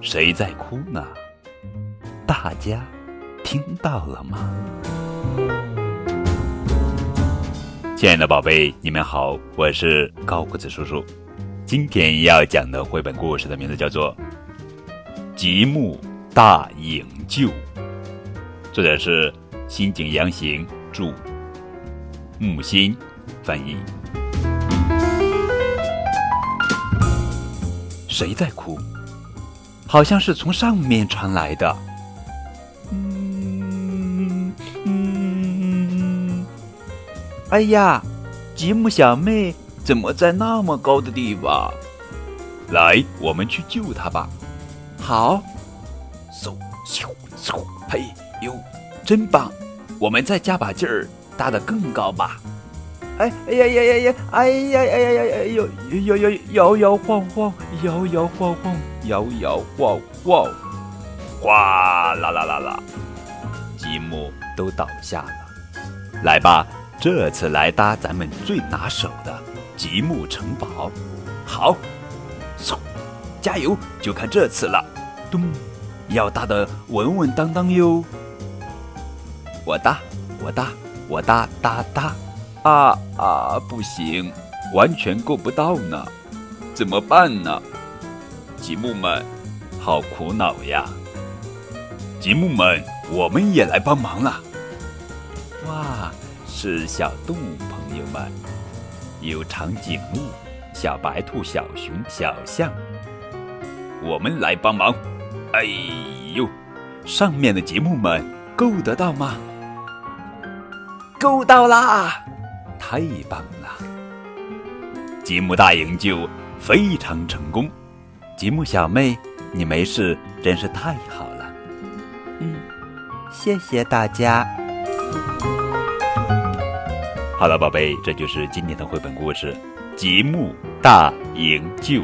谁在哭呢？大家听到了吗？亲爱的宝贝，你们好，我是高个子叔叔。今天要讲的绘本故事的名字叫做《极目大营救》，作者是新井洋行著，木心翻译。谁在哭？好像是从上面传来的。嗯嗯。哎呀，吉姆小妹怎么在那么高的地方？来，我们去救她吧。好。嗖咻嗖，嘿呦，真棒！我们再加把劲儿，搭得更高吧。哎哎呀呀呀呀！哎呀哎呀呀呀！摇摇摇摇摇晃晃，摇摇晃晃，摇摇晃晃，哗啦啦啦啦！积木都倒下了。来吧，这次来搭咱们最拿手的积木城堡。好，嗖，加油！就看这次了。咚，要搭的稳稳当当哟。我搭，我搭，我搭搭搭。啊啊！不行，完全够不到呢，怎么办呢？积木们，好苦恼呀！积木们，我们也来帮忙了。哇，是小动物朋友们，有长颈鹿、小白兔、小熊、小象，我们来帮忙。哎呦，上面的积木们够得到吗？够到啦！太棒了！积木大营救非常成功，积木小妹，你没事真是太好了。嗯，谢谢大家。好了，宝贝，这就是今天的绘本故事《积木大营救》。